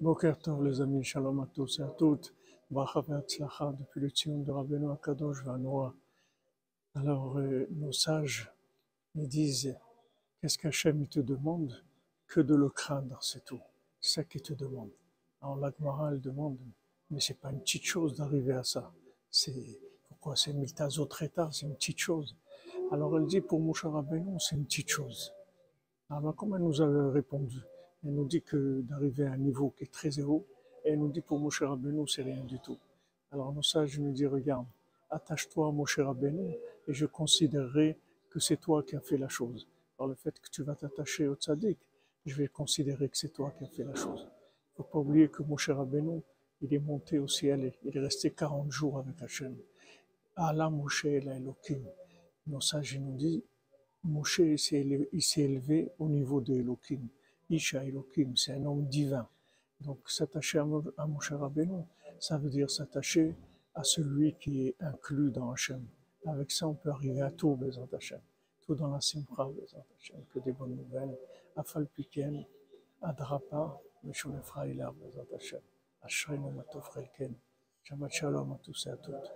Boker Tov, les amis, shalom à tous et à toutes. Bracha depuis le Tzion de Rabbeinu Akadosh Vanoa. Alors, euh, nos sages, ils disent, qu'est-ce qu'Hachem te demande Que de le craindre, c'est tout. C'est ça qu'il te demande. Alors, la Gemara, elle demande, mais c'est pas une petite chose d'arriver à ça. C'est, pourquoi c'est Miltazo Treta, c'est une petite chose. Alors, elle dit, pour Moshe Rabbeinu, c'est une petite chose. Alors, comment elle nous a répondu? Elle nous dit que d'arriver à un niveau qui est très haut, et elle nous dit pour Moshe Rabbeinu, c'est rien du tout. Alors nos sages nous dit, regarde, attache-toi à Moshe Rabbeinu et je considérerai que c'est toi qui as fait la chose. Alors le fait que tu vas t'attacher au tzaddik, je vais considérer que c'est toi qui as fait la chose. Il faut pas oublier que Moshe Rabbeinu, il est monté au ciel il est resté 40 jours avec Hachem. Allah Moshe la Elohim. Nos sages nous disent, Moshe s'est élevé au niveau de Elohim. Isha Elohim, c'est un homme divin. Donc s'attacher à, Mo- à Moshe Rabbeinu, ça veut dire s'attacher à celui qui est inclus dans Hachem. Avec ça, on peut arriver à tout, Bezat Hachem. Tout dans la Simcha, Bezat Hachem. Que des bonnes nouvelles. Afal Piken, Adrapa, Meshon Efraïla, Bezat Hachem. Ashrenu Matov Relken. Shabbat Shalom à tous et à toutes.